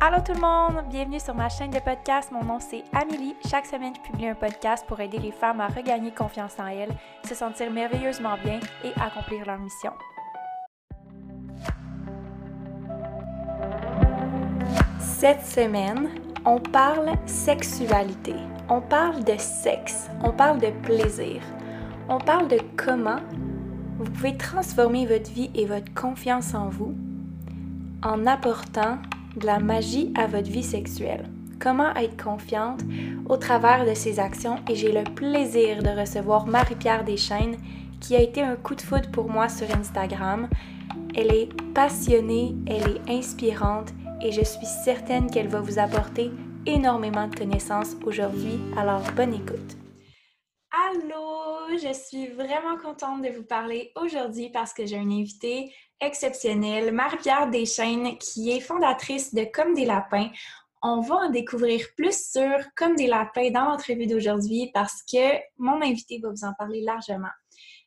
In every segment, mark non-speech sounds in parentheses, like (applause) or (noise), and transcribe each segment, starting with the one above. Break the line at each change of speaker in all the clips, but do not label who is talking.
Allô tout le monde, bienvenue sur ma chaîne de podcast. Mon nom c'est Amélie. Chaque semaine, je publie un podcast pour aider les femmes à regagner confiance en elles, se sentir merveilleusement bien et accomplir leur mission. Cette semaine, on parle sexualité, on parle de sexe, on parle de plaisir, on parle de comment vous pouvez transformer votre vie et votre confiance en vous en apportant de la magie à votre vie sexuelle. Comment être confiante au travers de ces actions? Et j'ai le plaisir de recevoir Marie-Pierre Deschaines qui a été un coup de foudre pour moi sur Instagram. Elle est passionnée, elle est inspirante et je suis certaine qu'elle va vous apporter énormément de connaissances aujourd'hui. Alors bonne écoute. Allô, je suis vraiment contente de vous parler aujourd'hui parce que j'ai un invité exceptionnel, Marie-Pierre Deschaines, qui est fondatrice de Comme des lapins. On va en découvrir plus sur Comme des lapins dans l'entrevue d'aujourd'hui parce que mon invité va vous en parler largement.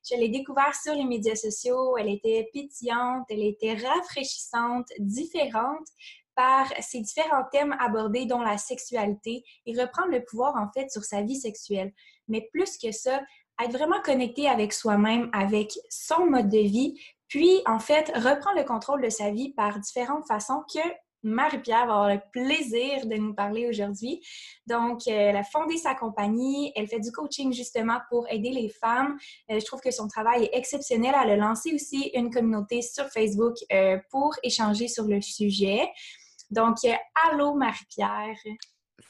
Je l'ai découvert sur les médias sociaux. Elle était pétillante, elle était rafraîchissante, différente par ces différents thèmes abordés, dont la sexualité, et reprendre le pouvoir en fait sur sa vie sexuelle. Mais plus que ça, être vraiment connecté avec soi-même, avec son mode de vie, puis en fait reprendre le contrôle de sa vie par différentes façons que Marie-Pierre va avoir le plaisir de nous parler aujourd'hui. Donc, euh, elle a fondé sa compagnie, elle fait du coaching justement pour aider les femmes. Euh, je trouve que son travail est exceptionnel. Elle a lancé aussi une communauté sur Facebook euh, pour échanger sur le sujet. Donc, allô Marie-Pierre.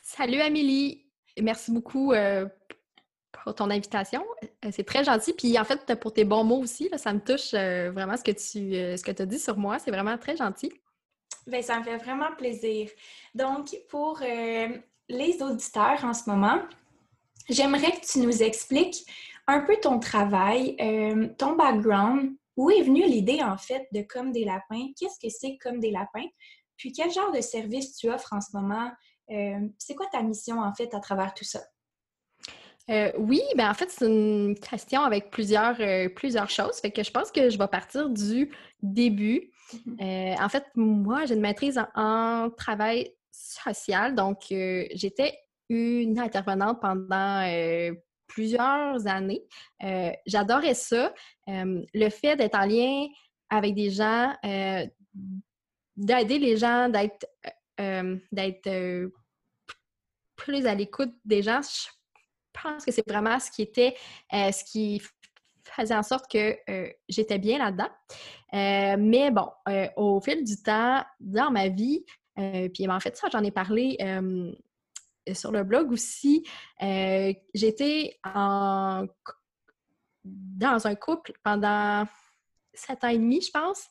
Salut Amélie. Merci beaucoup pour ton invitation. C'est très gentil. Puis en fait, pour tes bons mots aussi, ça me touche vraiment ce que tu ce que as dit sur moi. C'est vraiment très gentil.
Bien, ça me fait vraiment plaisir. Donc, pour euh, les auditeurs en ce moment, j'aimerais que tu nous expliques un peu ton travail, euh, ton background, où est venue l'idée en fait de Comme des lapins, qu'est-ce que c'est Comme des lapins, puis quel genre de service tu offres en ce moment, euh, c'est quoi ta mission en fait à travers tout ça?
Oui, ben en fait, c'est une question avec plusieurs, plusieurs choses. Fait que je pense que je vais partir du début. Mmh euh, en fait, moi, j'ai une maîtrise en, travail social. Donc, euh, j'étais une intervenante pendant euh, plusieurs années. J'adorais ça. le fait d'être en lien avec des gens, d'aider les gens, d'être d'être plus à l'écoute des gens, je pense que c'est vraiment ce qui était, ce qui faisait en sorte que j'étais bien là-dedans. Euh, mais bon, euh, au fil du temps, dans ma vie, euh, puis en fait, ça, j'en ai parlé sur le blog aussi, j'étais en... dans un couple pendant sept ans et demi, je pense,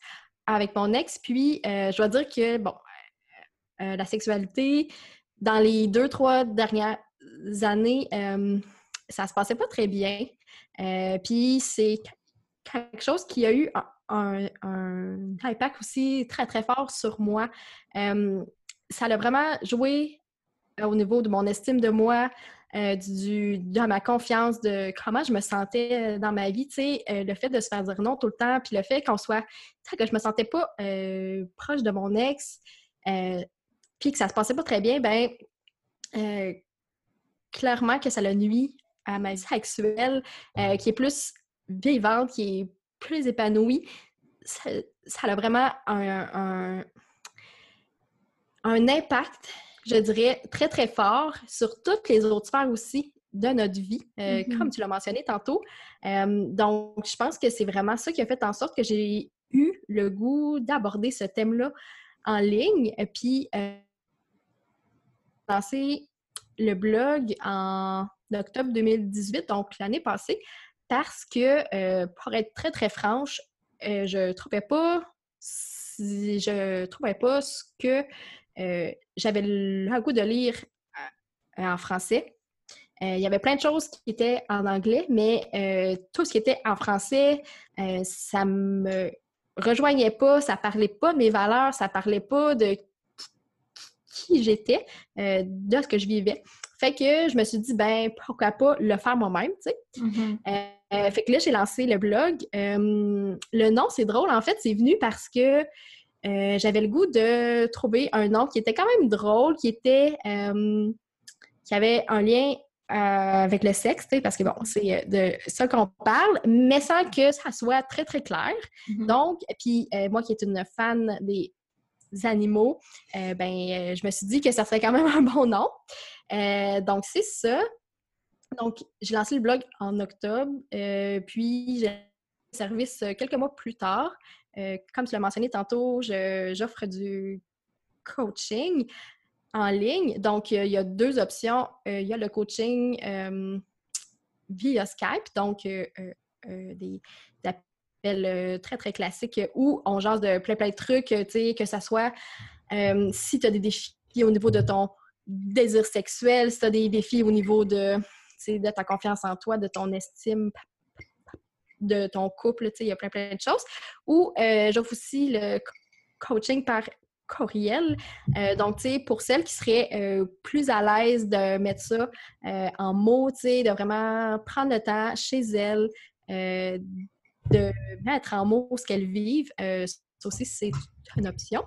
avec mon ex. Puis, je dois dire que, bon, la sexualité, dans les deux, trois dernières années, ça se passait pas très bien. puis, c'est quelque chose qui a eu un, impact aussi très, très fort sur moi. ça a vraiment joué euh, au niveau de mon estime de moi, euh, du, de ma confiance, de comment je me sentais dans ma vie, tu sais, euh, le fait de se faire dire non tout le temps, puis le fait qu'on soit, que je me sentais pas proche de mon ex, puis que ça se passait pas très bien, ben clairement que ça le nuit à ma vie sexuelle, qui est plus vivante, qui est plus épanouie, ça, a vraiment un, un, impact, je dirais, très, très fort sur toutes les autres sphères aussi de notre vie, euh, mm-hmm. comme tu l'as mentionné tantôt. Euh, donc, je pense que c'est vraiment ça qui a fait en sorte que j'ai eu le goût d'aborder ce thème-là en ligne. Et puis, euh, lancé le blog en octobre 2018, donc l'année passée, parce que, euh, pour être très, très franche, euh, je trouvais pas je trouvais pas ce que euh, j'avais le goût de lire en français. Il y avait plein de choses qui étaient en anglais, mais tout ce qui était en français, ça me rejoignait pas, ça parlait pas de mes valeurs, ça parlait pas de qui j'étais, de ce que je vivais. Fait que je me suis dit, ben, pourquoi pas le faire moi-même, tu sais. Mm-hmm. Euh, fait que là, j'ai lancé le blog. Euh, le nom, c'est drôle. En fait, c'est venu parce que j'avais le goût de trouver un nom qui était quand même drôle, qui était qui avait un lien avec le sexe, parce que bon, c'est de ça qu'on parle, mais sans que ça soit très, très clair. Mm-hmm. Donc, puis moi qui est une fan des animaux, ben, je me suis dit que ça serait quand même (laughs) un bon nom. donc, c'est ça. Donc, j'ai lancé le blog en octobre, euh, puis j'ai service euh, quelques mois plus tard. Euh, comme tu l'as mentionné tantôt, j'offre du coaching en ligne. Donc, il y a deux options. Il y a le coaching via Skype, donc des, très, très classiques où on jase de plein, plein de trucs, sais, que ça soit si tu as des défis au niveau de ton désir sexuel, si tu as des défis au niveau de ta confiance en toi, de ton estime de ton couple, il y a plein, plein de choses. Ou euh, j'offre aussi le coaching par courriel. Euh, donc, tu sais, pour celles qui seraient euh, plus à l'aise de mettre ça en mots, tu sais, de vraiment prendre le temps chez elles, de mettre en mots ce qu'elles vivent, ça aussi, c'est une option.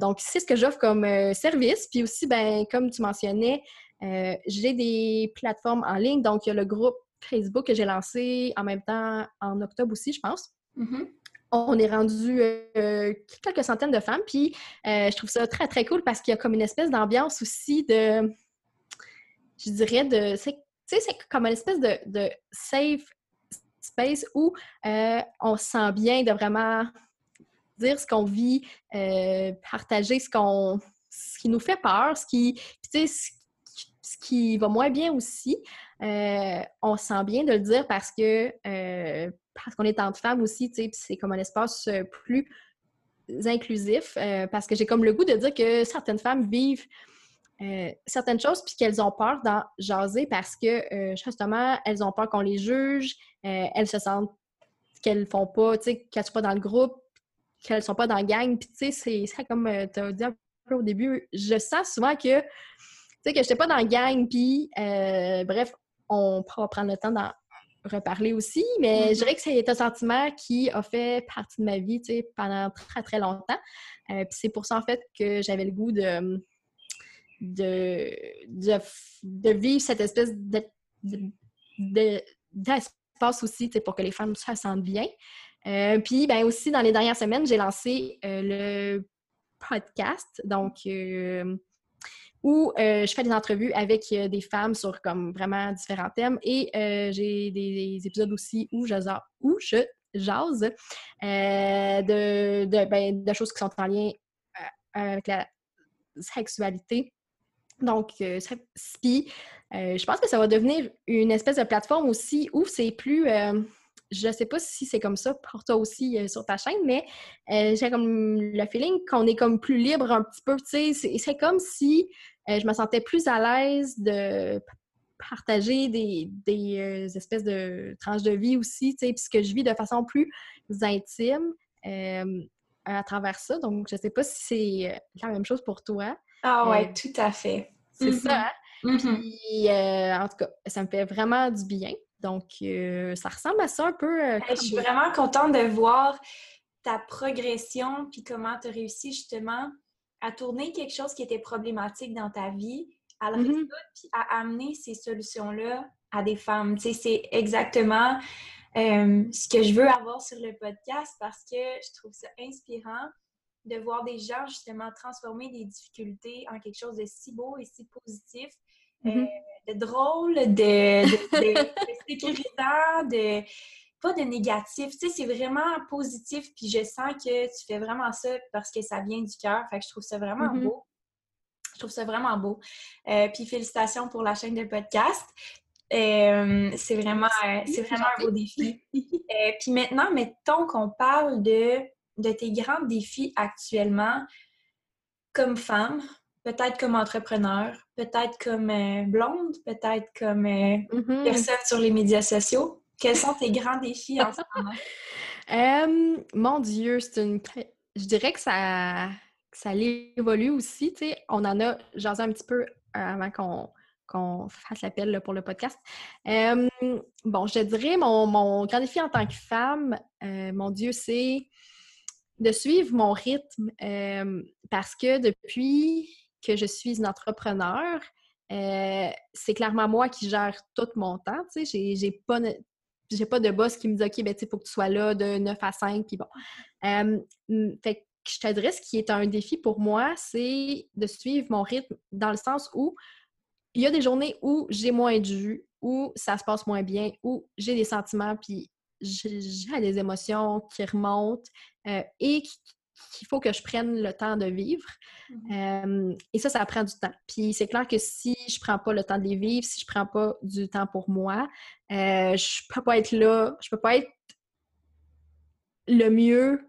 donc, c'est ce que j'offre comme service. Puis aussi, ben, comme tu mentionnais, euh, j'ai des plateformes en ligne, donc il y a le groupe Facebook que j'ai lancé en même temps en octobre aussi, je pense. Mm-hmm. On est rendu euh, quelques centaines de femmes, puis euh, je trouve ça très, très cool parce qu'il y a comme une espèce d'ambiance aussi de, je dirais, de, tu sais, c'est comme une espèce de, de safe où on se sent bien de vraiment dire ce qu'on vit, partager ce qu'on qui nous fait peur, ce qui, ce qui va moins bien aussi, euh, on sent bien de le dire parce que euh, parce qu'on est entre femmes aussi, c'est comme un espace euh, plus inclusif, parce que j'ai comme le goût de dire que certaines femmes vivent certaines choses puis qu'elles ont peur d'en jaser parce que justement, elles ont peur qu'on les juge, elles se sentent qu'elles font pas, tu sais, qu'elles sont pas dans le groupe, qu'elles sont pas dans la gang, puis tu sais, c'est comme tu as dit un peu au début, je sens souvent que sais, que je n'étais pas dans la gang, puis euh, bref, on pourra prendre le temps d'en reparler aussi, mais je mm-hmm. dirais que c'est un sentiment qui a fait partie de ma vie, tu sais, pendant très, très longtemps. Euh, puis c'est pour ça, en fait, que j'avais le goût de, de, de, vivre cette espèce d'espace aussi, pour que les femmes se sentent bien. Euh, puis, ben aussi, dans les dernières semaines, j'ai lancé le podcast. Donc, où euh, je fais des entrevues avec euh, des femmes sur comme vraiment différents thèmes et euh, j'ai des, épisodes aussi où je, où je jase de, de, ben, de, choses qui sont en lien avec la sexualité. Donc, puis, je pense que ça va devenir une espèce de plateforme aussi où c'est plus je ne sais pas si c'est comme ça pour toi aussi sur ta chaîne, mais j'ai comme le feeling qu'on est comme plus libre un petit peu. C'est comme si euh, je me sentais plus à l'aise de partager des, euh, espèces de tranches de vie aussi, tu sais, puisque je vis de façon plus intime euh, à travers ça. Donc, je ne sais pas si c'est la même chose pour toi.
Ah ouais, tout à fait.
C'est mm-hmm. ça. Hein? Mm-hmm. Puis, en tout cas, ça me fait vraiment du bien. Donc, ça ressemble à ça un peu.
je suis vraiment contente de voir ta progression puis comment tu as réussi justement à tourner quelque chose qui était problématique dans ta vie, à le mm-hmm. puis à amener ces solutions-là à des femmes. Tu sais, c'est exactement euh, ce que je veux avoir sur le podcast parce que je trouve ça inspirant de voir des gens justement transformer des difficultés en quelque chose de si beau et si positif, euh, mm-hmm. de drôle, de, de sécurisant, de pas de négatif. Tu sais, c'est vraiment positif. Puis je sens que tu fais vraiment ça parce que ça vient du cœur. Fait que je trouve ça vraiment mm-hmm. beau. Je trouve ça vraiment beau. Euh, puis félicitations pour la chaîne de podcast. Euh, c'est vraiment, euh, c'est vraiment un beau (laughs) défi. puis maintenant, mettons qu'on parle de, de tes grands défis actuellement comme femme, peut-être comme entrepreneur, peut-être comme blonde, peut-être comme mm-hmm. personne sur les médias sociaux? Quels sont tes grands défis en ce (laughs) moment?
Euh, mon Dieu, c'est une. Je dirais que ça, ça évolue aussi. On en a jasé un petit peu avant qu'on fasse l'appel pour le podcast. Euh, bon, je dirais mon, mon, grand défi en tant que femme, euh, mon Dieu, c'est de suivre mon rythme parce que depuis que je suis une entrepreneur, c'est clairement moi qui gère tout mon temps. Tu sais, j'ai pas j'ai pas de boss qui me dit OK, ben, il faut que tu sois là de 9 à 5. Puis bon. fait que je ce qui est un défi pour moi, c'est de suivre mon rythme dans le sens où il y a des journées où j'ai moins de jus, où ça se passe moins bien, où j'ai des sentiments, puis j'ai des émotions qui remontent euh, et qu'il faut que je prenne le temps de vivre. Mmh et ça, ça prend du temps. Puis c'est clair que si je prends pas le temps de les vivre, si je prends pas du temps pour moi, euh, je peux pas être là, je peux pas être le mieux,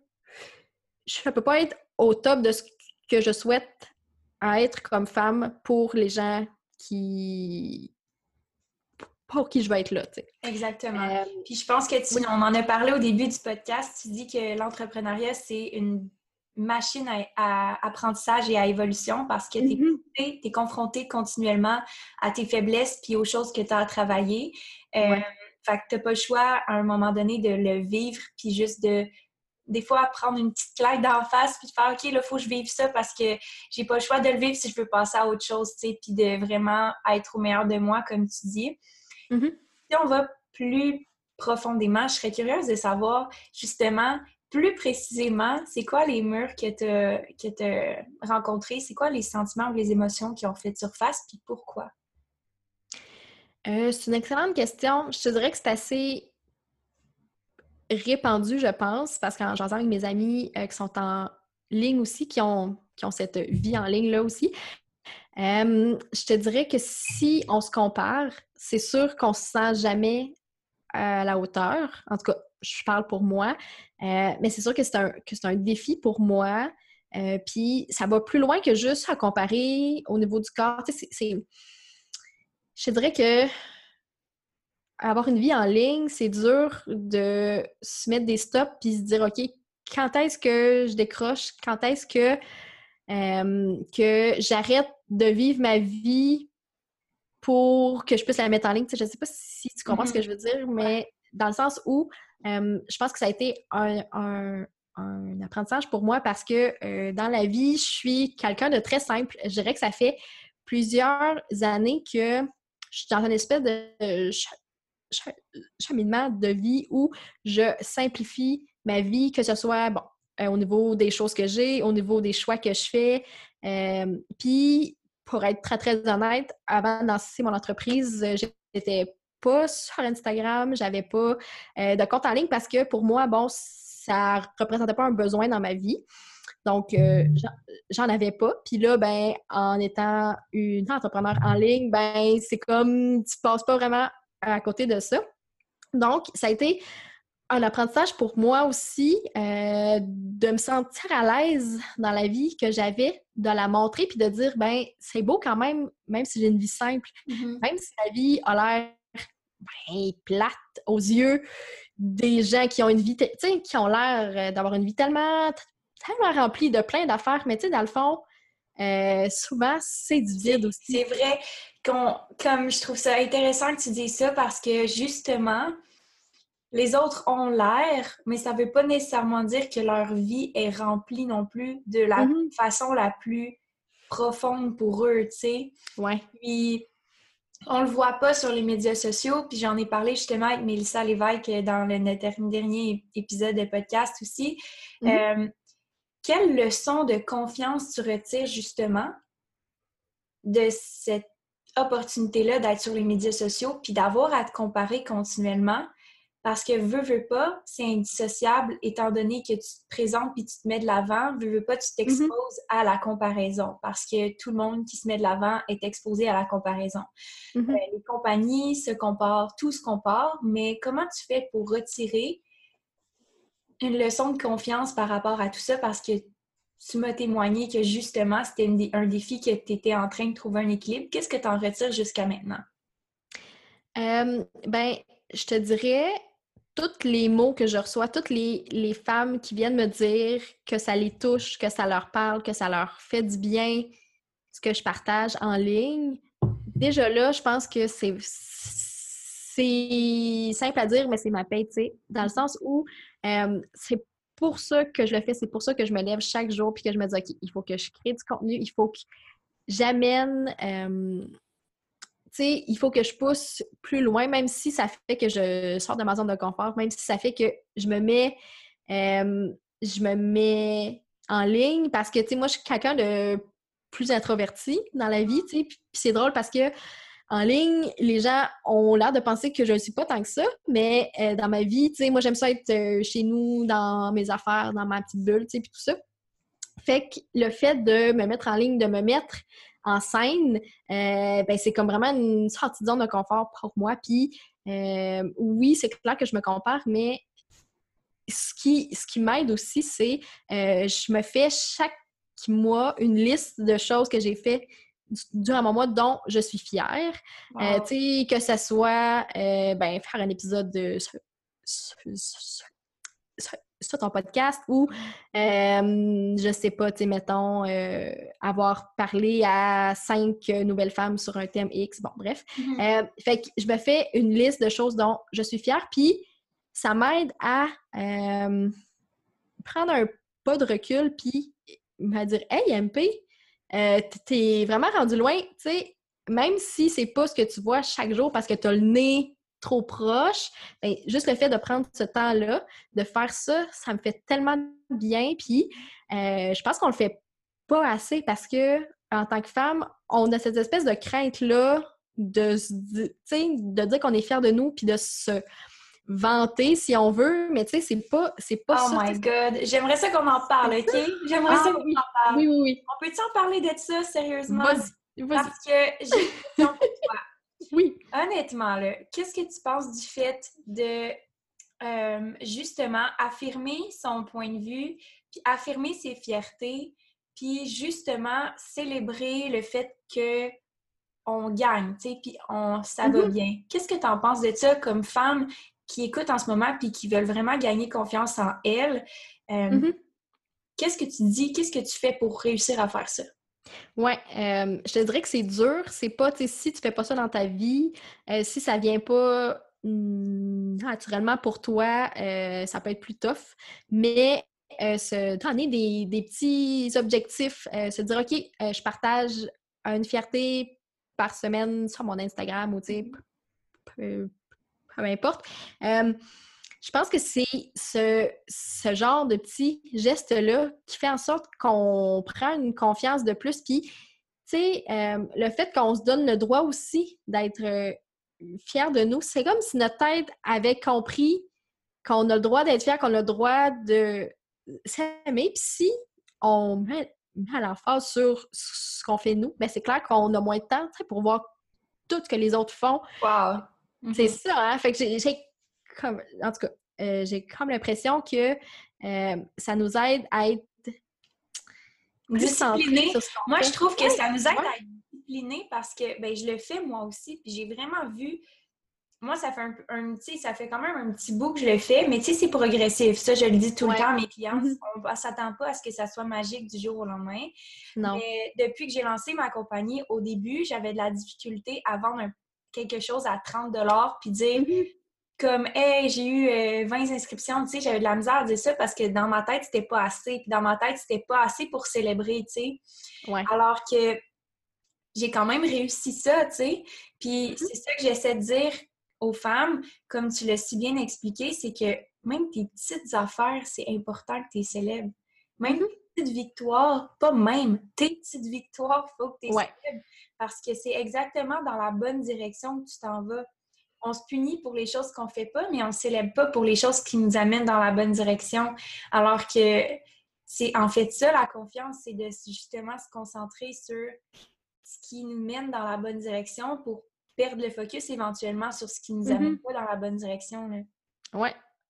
je peux pas être au top de ce que je souhaite être comme femme pour les gens qui, pour qui je vais être là. Tu sais.
Exactement. Euh, Puis je pense que tu, on en a parlé au début du podcast, tu dis que l'entrepreneuriat, c'est une machine à, apprentissage et à évolution parce que tu es, mm-hmm. confronté continuellement à tes faiblesses puis aux choses que tu as à travailler. Euh, fait que tu n'as pas le choix à un moment donné de le vivre puis juste de des fois prendre une petite claque d'en face puis de faire OK, là, il faut que je vive ça parce que j'ai pas le choix de le vivre si je veux passer à autre chose, tu sais, puis de vraiment être au meilleur de moi, comme tu dis. Mm-hmm. Si on va plus profondément, je serais curieuse de savoir justement plus précisément, c'est quoi les murs que tu as, rencontrés? C'est quoi les sentiments ou les émotions qui ont fait surface, puis pourquoi?
Euh, c'est une excellente question. Je te dirais que c'est assez répandu, je pense, parce qu'en j'entends avec mes amis euh, qui sont en ligne aussi, qui ont, qui ont cette vie en ligne là aussi, euh, je te dirais que si on se compare, c'est sûr qu'on se sent jamais à la hauteur. En tout cas, je parle pour moi. Euh, mais c'est sûr que c'est un, un, défi pour moi. Euh, puis ça va plus loin que juste à comparer au niveau du corps. Je dirais que avoir une vie en ligne, c'est dur de se mettre des stops puis se dire OK, quand est-ce que je décroche? Quand est-ce que que j'arrête de vivre ma vie pour que je puisse la mettre en ligne. je ne sais pas si tu comprends ce que mm-hmm. je veux dire, mais dans le sens où je pense que ça a été un, apprentissage pour moi parce que euh, dans la vie, je suis quelqu'un de très simple. Je dirais que ça fait plusieurs années que je suis dans une espèce de cheminement de vie où je simplifie ma vie, que ce soit bon, euh, au niveau des choses que j'ai, au niveau des choix que je fais. Puis, pour être très, très honnête, avant de lancer mon entreprise, euh, j'étais pas sur Instagram, j'avais pas de compte en ligne parce que pour moi, bon, ça représentait pas un besoin dans ma vie. Donc, j'en avais pas. Puis là, ben, en étant une entrepreneur en ligne, ben, c'est comme tu passes pas vraiment à côté de ça. Donc, ça a été un apprentissage pour moi aussi euh, de me sentir à l'aise dans la vie que j'avais, de la montrer puis de dire ben c'est beau quand même, même si j'ai une vie simple, mm-hmm. même si la vie a l'air ben, plate aux yeux des gens qui ont une vie, qui ont l'air euh, d'avoir une vie tellement, tellement remplie de plein d'affaires, mais tu sais, dans le fond, euh, souvent, c'est du vide aussi.
C'est vrai, comme je trouve ça intéressant que tu dises ça parce que justement, les autres ont l'air, mais ça ne veut pas nécessairement dire que leur vie est remplie non plus de la mm-hmm. façon la plus profonde pour eux, tu sais.
Ouais.
Puis, on le voit pas sur les médias sociaux, puis j'en ai parlé justement avec Mélissa Lévesque dans le dernier épisode de podcast aussi. Mm-hmm. Euh, quelle leçon de confiance tu retires justement de cette opportunité-là d'être sur les médias sociaux, puis d'avoir à te comparer continuellement? Parce que veux, veux pas, c'est indissociable étant donné que tu te présentes puis tu te mets de l'avant. Veux, veux pas, tu t'exposes mm-hmm. à la comparaison parce que tout le monde qui se met de l'avant est exposé à la comparaison. Mm-hmm. Euh, les compagnies se comparent, tout se compare, mais comment tu fais pour retirer une leçon de confiance par rapport à tout ça? Parce que tu m'as témoigné que justement, c'était un défi que tu étais en train de trouver un équilibre. Qu'est-ce que tu en retires jusqu'à maintenant?
Euh, ben, je te dirais, tous les mots que je reçois, toutes les, femmes qui viennent me dire que ça les touche, que ça leur parle, que ça leur fait du bien, ce que je partage en ligne, déjà là, je pense que c'est simple à dire, mais c'est ma paix, tu sais, dans le sens où euh, c'est pour ça que je le fais, c'est pour ça que je me lève chaque jour puis que je me dis, OK, il faut que je crée du contenu, il faut que j'amène, euh, il faut que je pousse plus loin, même si ça fait que je sors de ma zone de confort, même si ça fait que je me mets, euh, je me mets en ligne parce que, moi, je suis quelqu'un de plus introverti dans la vie, c'est drôle parce que en ligne, les gens ont l'air de penser que je ne suis pas tant que ça, mais euh, dans ma vie, moi, j'aime ça être euh, chez nous, dans mes affaires, dans ma petite bulle, puis tout ça. Fait que le fait de me mettre en ligne, de me mettre en scène, euh, ben, c'est comme vraiment une sortie de zone de confort pour moi. Puis oui, c'est clair que je me compare, mais ce qui, ce qui m'aide aussi, c'est je me fais chaque mois une liste de choses que j'ai fait durant mon mois dont je suis fière. Euh, tu sais, que ce soit euh, ben, faire un épisode de sur, ton podcast ou, euh, je sais pas, tu sais, mettons, avoir parlé à cinq nouvelles femmes sur un thème X. Bon, bref. Mm-hmm. fait que je me fais une liste de choses dont je suis fière, puis ça m'aide à prendre un pas de recul, puis me dire Hey, MP, euh, t'es vraiment rendu loin, tu sais, même si c'est pas ce que tu vois chaque jour parce que tu as le nez trop proche, ben, juste le fait de prendre ce temps-là, de faire ça, ça me fait tellement bien. Puis, euh, je pense qu'on le fait pas assez parce que, en tant que femme, on a cette espèce de crainte-là de, de dire qu'on est fier de nous puis de se vanter si on veut, mais tu sais, c'est pas, c'est pas
oh my God! J'aimerais ça qu'on en parle, OK? J'aimerais ça ah qu'on en parle.
Oui, oui, oui.
On peut-tu en parler de ça, sérieusement?
Vas-y, vas-y.
Parce que j'ai une question pour toi.
Oui.
Honnêtement, qu'est-ce que tu penses du fait de, euh, justement, affirmer son point de vue, puis affirmer ses fiertés, puis justement, célébrer le fait que on gagne, tu sais, puis on, ça va mm-hmm. bien. Qu'est-ce que tu en penses de ça comme femme qui écoutent en ce moment puis qui veulent vraiment gagner confiance en elles, euh, mm-hmm. qu'est-ce que tu dis, qu'est-ce que tu fais pour réussir à faire ça?
Oui, euh, je te dirais que c'est dur. C'est pas, tu si tu fais pas ça dans ta vie, euh, si ça vient pas mm, naturellement pour toi, ça peut être plus tough. Mais se donner des, petits objectifs, se dire, OK, je partage une fierté par semaine sur mon Instagram ou, tu peu importe. Je pense que c'est ce, ce, genre de petit geste-là qui fait en sorte qu'on prend une confiance de plus. Puis, tu sais, euh, le fait qu'on se donne le droit aussi d'être euh, fier de nous, c'est comme si notre tête avait compris qu'on a le droit d'être fier, qu'on a le droit de s'aimer. Puis si on met, met l'emphase sur ce qu'on fait nous, ben c'est clair qu'on a moins de temps pour voir tout ce que les autres font.
Wow!
C'est mm-hmm. ça, hein? Fait que j'ai comme, en tout cas, euh, j'ai comme l'impression que euh, ça nous aide à être
disciplinés. Moi, je trouve que ça nous aide à être disciplinés parce que ben, je le fais moi aussi. Puis j'ai vraiment vu. Moi, ça fait un, un ça fait quand même un petit bout que je le fais, mais tu sais, c'est progressif. Ça, je le dis tout le temps à mes (laughs) clients. On ne s'attend pas à ce que ça soit magique du jour au lendemain.
Non.
Mais depuis que j'ai lancé ma compagnie, au début, j'avais de la difficulté à vendre un quelque chose à 30 puis dire mm-hmm. Comme hey j'ai eu 20 euh, inscriptions tu sais j'avais de la misère à dire ça parce que dans ma tête c'était pas assez puis dans ma tête c'était pas assez pour célébrer tu sais alors que j'ai quand même réussi ça tu sais puis mm-hmm. c'est ça que j'essaie de dire aux femmes comme tu l'as si bien expliqué c'est que même tes petites affaires c'est important que tu les célèbres même mm-hmm. tes petites victoires pas même tes petites victoires faut que tu les célèbres parce que c'est exactement dans la bonne direction que tu t'en vas. On se punit pour les choses qu'on fait pas, mais on ne célèbre pas pour les choses qui nous amènent dans la bonne direction. Alors que c'est en fait ça, la confiance, c'est de justement se concentrer sur ce qui nous mène dans la bonne direction pour perdre le focus éventuellement sur ce qui nous amène mm-hmm. pas dans la bonne direction.
Oui,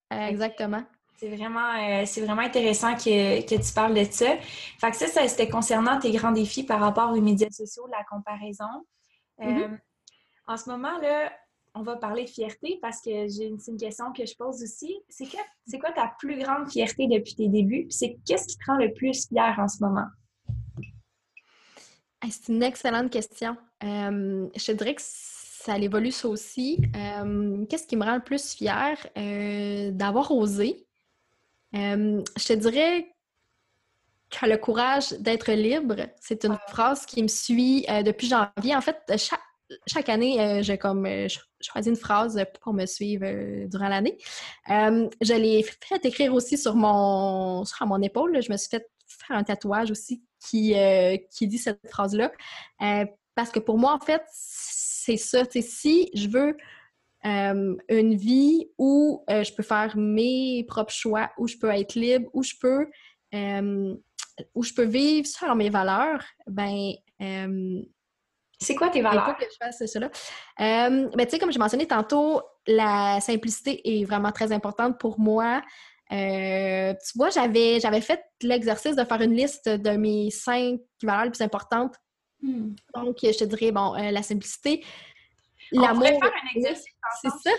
exactement.
C'est vraiment, euh, c'est vraiment intéressant que, tu parles de ça. Fait que ça, ça c'était concernant tes grands défis par rapport aux médias sociaux, la comparaison. Euh, mm-hmm. En ce moment-là, on va parler de fierté parce que j'ai une, une, question que je pose aussi. C'est quoi, c'est quoi ta plus grande fierté depuis tes débuts? c'est qu'est-ce qui te rend le plus fier en ce moment?
C'est une excellente question. Euh, je te dirais que ça évolue ça aussi. qu'est-ce qui me rend le plus fier? d'avoir osé je te dirais que le courage d'être libre, c'est une phrase qui me suit depuis janvier. En fait, chaque, chaque année, euh, j'ai comme euh, une phrase pour me suivre euh, durant l'année. je l'ai fait écrire aussi sur mon, sur mon épaule. Je me suis fait faire un tatouage aussi qui, qui dit cette phrase-là. parce que pour moi, en fait, c'est ça. Si je veux une vie où je peux faire mes propres choix, où je peux être libre, où je peux, où je peux vivre sur mes valeurs, ben
c'est quoi tes valeurs?
que je fasse cela. Euh, ben, tu sais, comme j'ai mentionné tantôt, la simplicité est vraiment très importante pour moi. Euh, tu vois, j'avais, j'avais fait l'exercice de faire une liste de mes cinq valeurs les plus importantes. Hmm. Donc, je te dirais, bon, euh, la simplicité,
l'amour. On faire un exercice. C'est ça.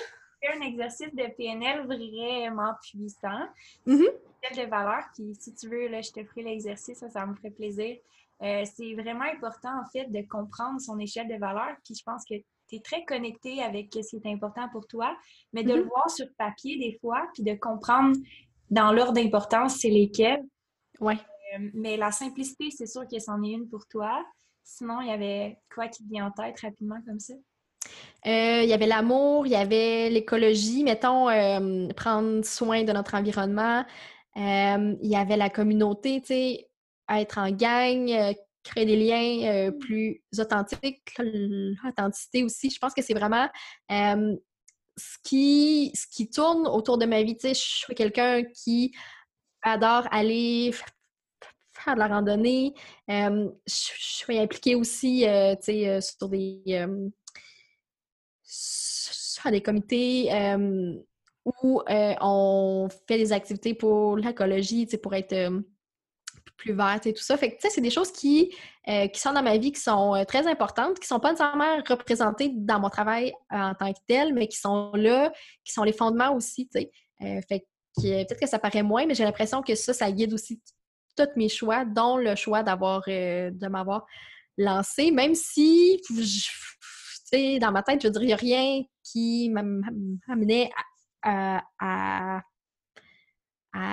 un exercice de PNL vraiment puissant. Mm de valeurs. Puis, si tu veux, là, je te ferai l'exercice, ça, ça me ferait plaisir. Euh, c'est vraiment important, en fait, de comprendre son échelle de valeur. Puis je pense que tu es très connecté avec ce qui est important pour toi, mais de le mm-hmm. voir sur papier des fois, puis de comprendre dans l'ordre d'importance, c'est lesquels.
Ouais.
Euh, mais la simplicité, c'est sûr que c'en est une pour toi. Sinon, il y avait quoi qui te vient en tête rapidement comme ça?
Euh, il y avait l'amour, il y avait l'écologie, mettons, prendre soin de notre environnement. il y avait la communauté, tu sais, être en gang, euh, créer des liens euh, mmh. plus authentiques, l'authenticité aussi. Je pense que c'est vraiment ce, qui, ce qui tourne autour de ma vie. je suis quelqu'un qui adore aller faire de la randonnée. je, suis impliquée aussi euh, sur des sur des comités où on fait des activités pour l'écologie, pour être plus verte et tout ça. Fait que, tu sais, c'est des choses qui, euh, qui sont dans ma vie, qui sont euh, très importantes, qui sont pas nécessairement représentées dans mon travail euh, en tant que tel, mais qui sont là, qui sont les fondements aussi, tu sais. fait que peut-être que ça paraît moins, mais j'ai l'impression que ça, ça guide aussi tous mes choix, dont le choix d'avoir, de m'avoir lancé, même si, tu dans ma tête, je veux il n'y a rien qui m'amenait à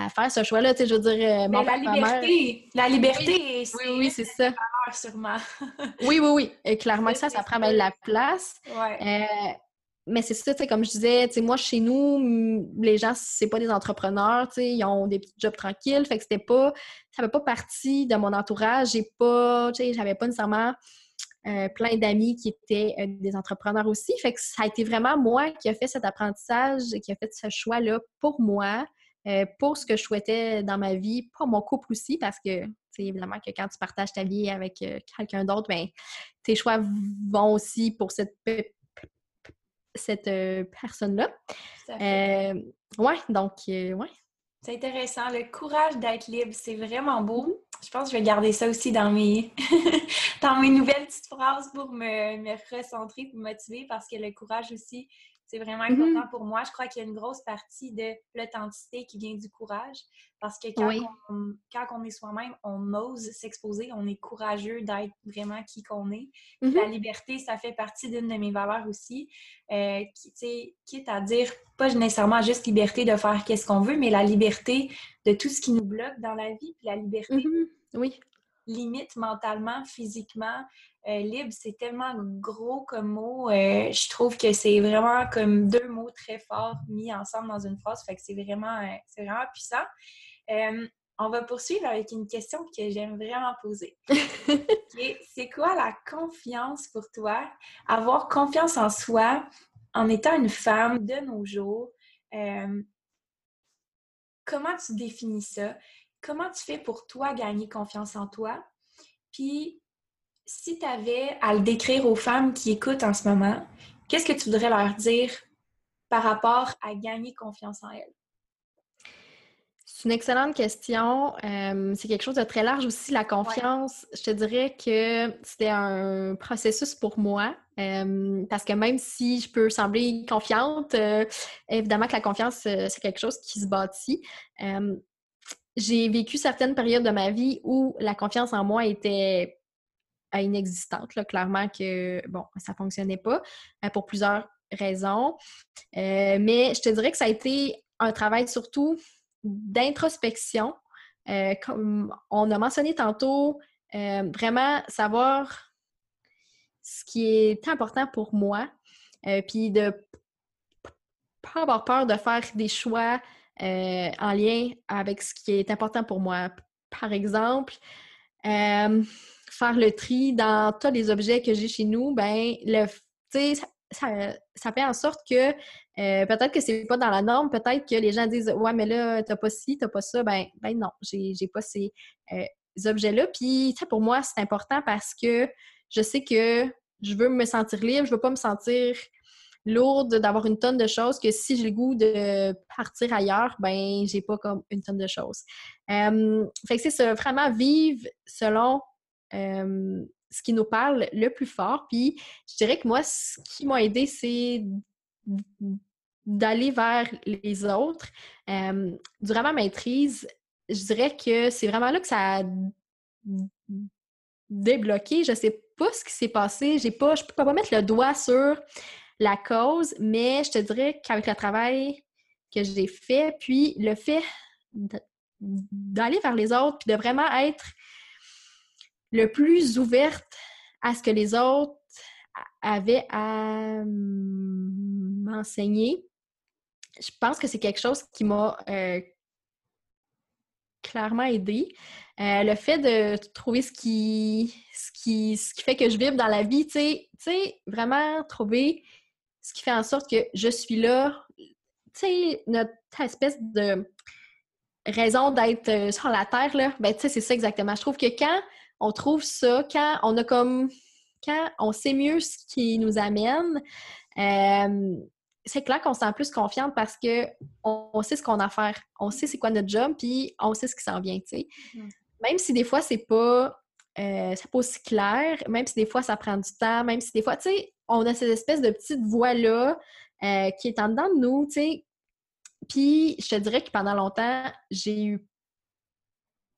faire ce choix-là. Tu sais, je veux dire,
euh, la, liberté, la liberté,
oui, oui, c'est ça.
sûrement. (laughs)
oui, oui, oui. Et clairement, ça, ça prend mal la place.
Ouais.
Euh, mais c'est ça, tu sais, comme je disais, moi, chez nous, les gens, c'est pas des entrepreneurs, tu sais, ils ont des petits jobs tranquilles, fait que c'était pas, ça fait pas partie de mon entourage, j'ai pas, tu sais, j'avais pas nécessairement euh, plein d'amis qui étaient des entrepreneurs aussi, fait que ça a été vraiment moi qui a fait cet apprentissage, qui a fait ce choix-là pour moi, euh, pour ce que je souhaitais dans ma vie, pour mon couple aussi, parce que c'est évidemment que quand tu partages ta vie avec euh, quelqu'un d'autre, ben, tes choix vont aussi pour cette, cette euh, personne-là. ouais, donc, ouais.
C'est intéressant. Le courage d'être libre, c'est vraiment beau. Je pense que je vais garder ça aussi dans mes, (laughs) dans mes nouvelles petites phrases pour me, me recentrer, pour me motiver, parce que le courage aussi, c'est vraiment mm-hmm. important pour moi. Je crois qu'il y a une grosse partie de l'authenticité qui vient du courage parce que quand, on, quand on est soi-même, on ose s'exposer, on est courageux d'être vraiment qui qu'on est. La mm-hmm. liberté, ça fait partie d'une de mes valeurs aussi. Euh, qui, quitte à dire, pas nécessairement juste liberté de faire qu'est-ce qu'on veut, mais la liberté de tout ce qui nous bloque dans la vie, puis la liberté.
Mm-hmm. Oui
limite mentalement, physiquement, euh, libre, c'est tellement gros comme mot. Euh, je trouve que c'est vraiment comme deux mots très forts mis ensemble dans une phrase. Fait que c'est vraiment, euh, vraiment puissant. on va poursuivre avec une question que j'aime vraiment poser. (laughs) c'est quoi la confiance pour toi? Avoir confiance en soi en étant une femme de nos jours. comment tu définis ça? Comment tu fais pour toi gagner confiance en toi? Puis, si tu avais à le décrire aux femmes qui écoutent en ce moment, qu'est-ce que tu voudrais leur dire par rapport à gagner confiance en elles?
C'est une excellente question. Euh, c'est quelque chose de très large aussi, la confiance. Je te dirais que c'était un processus pour moi. Euh, parce que même si je peux sembler confiante, euh, évidemment que la confiance, c'est quelque chose qui se bâtit j'ai vécu certaines périodes de ma vie où la confiance en moi était inexistante, là, clairement que, bon, ça fonctionnait pas euh, pour plusieurs raisons. Euh, mais je te dirais que ça a été un travail surtout d'introspection. Euh, comme on a mentionné tantôt, euh, vraiment savoir ce qui est important pour moi, euh, puis de pas avoir peur de faire des choix en lien avec ce qui est important pour moi. Par exemple, faire le tri dans tous les objets que j'ai chez nous, ben le, ça, fait en sorte que euh, peut-être que c'est pas dans la norme, peut-être que les gens disent Ouais, mais là, t'as pas ci, t'as pas ça. Ben, ben non, j'ai pas ces, euh, objets-là. Puis, pour moi, c'est important parce que je sais que je veux me sentir libre, je veux pas me sentir lourde d'avoir une tonne de choses que si j'ai le goût de partir ailleurs, ben j'ai pas comme une tonne de choses. Fait que c'est vraiment vivre selon ce qui nous parle le plus fort. Puis je dirais que moi, ce qui m'a aidé, c'est d'aller vers les autres. durant ma maîtrise, je dirais que c'est vraiment là que ça a débloqué. Je sais pas ce qui s'est passé. J'ai pas, je peux pas mettre le doigt sur la cause, mais je te dirais qu'avec le travail que j'ai fait, puis le fait d'aller vers les autres, puis de vraiment être le plus ouverte à ce que les autres avaient à m'enseigner. Je pense que c'est quelque chose qui m'a euh, clairement aidé. Euh, le fait de trouver ce qui, fait que je vibre dans la vie, tu sais, vraiment trouver ce qui fait en sorte que je suis là. Tu sais, notre espèce de raison d'être euh, sur la Terre, là, ben, tu sais, c'est ça exactement. Je trouve que quand on trouve ça quand on a comme quand on sait mieux ce qui nous amène, euh, c'est clair qu'on se sent plus confiante parce que on, sait ce qu'on a à faire, on sait c'est quoi notre job, puis on sait ce qui s'en vient, tu sais. Mm. Même si des fois c'est pas euh, pas aussi clair, même si des fois ça prend du temps, même si des fois, tu sais, on a cette espèce de petite voix-là euh, qui est en dedans de nous, tu sais. Puis je te dirais que pendant longtemps, j'ai eu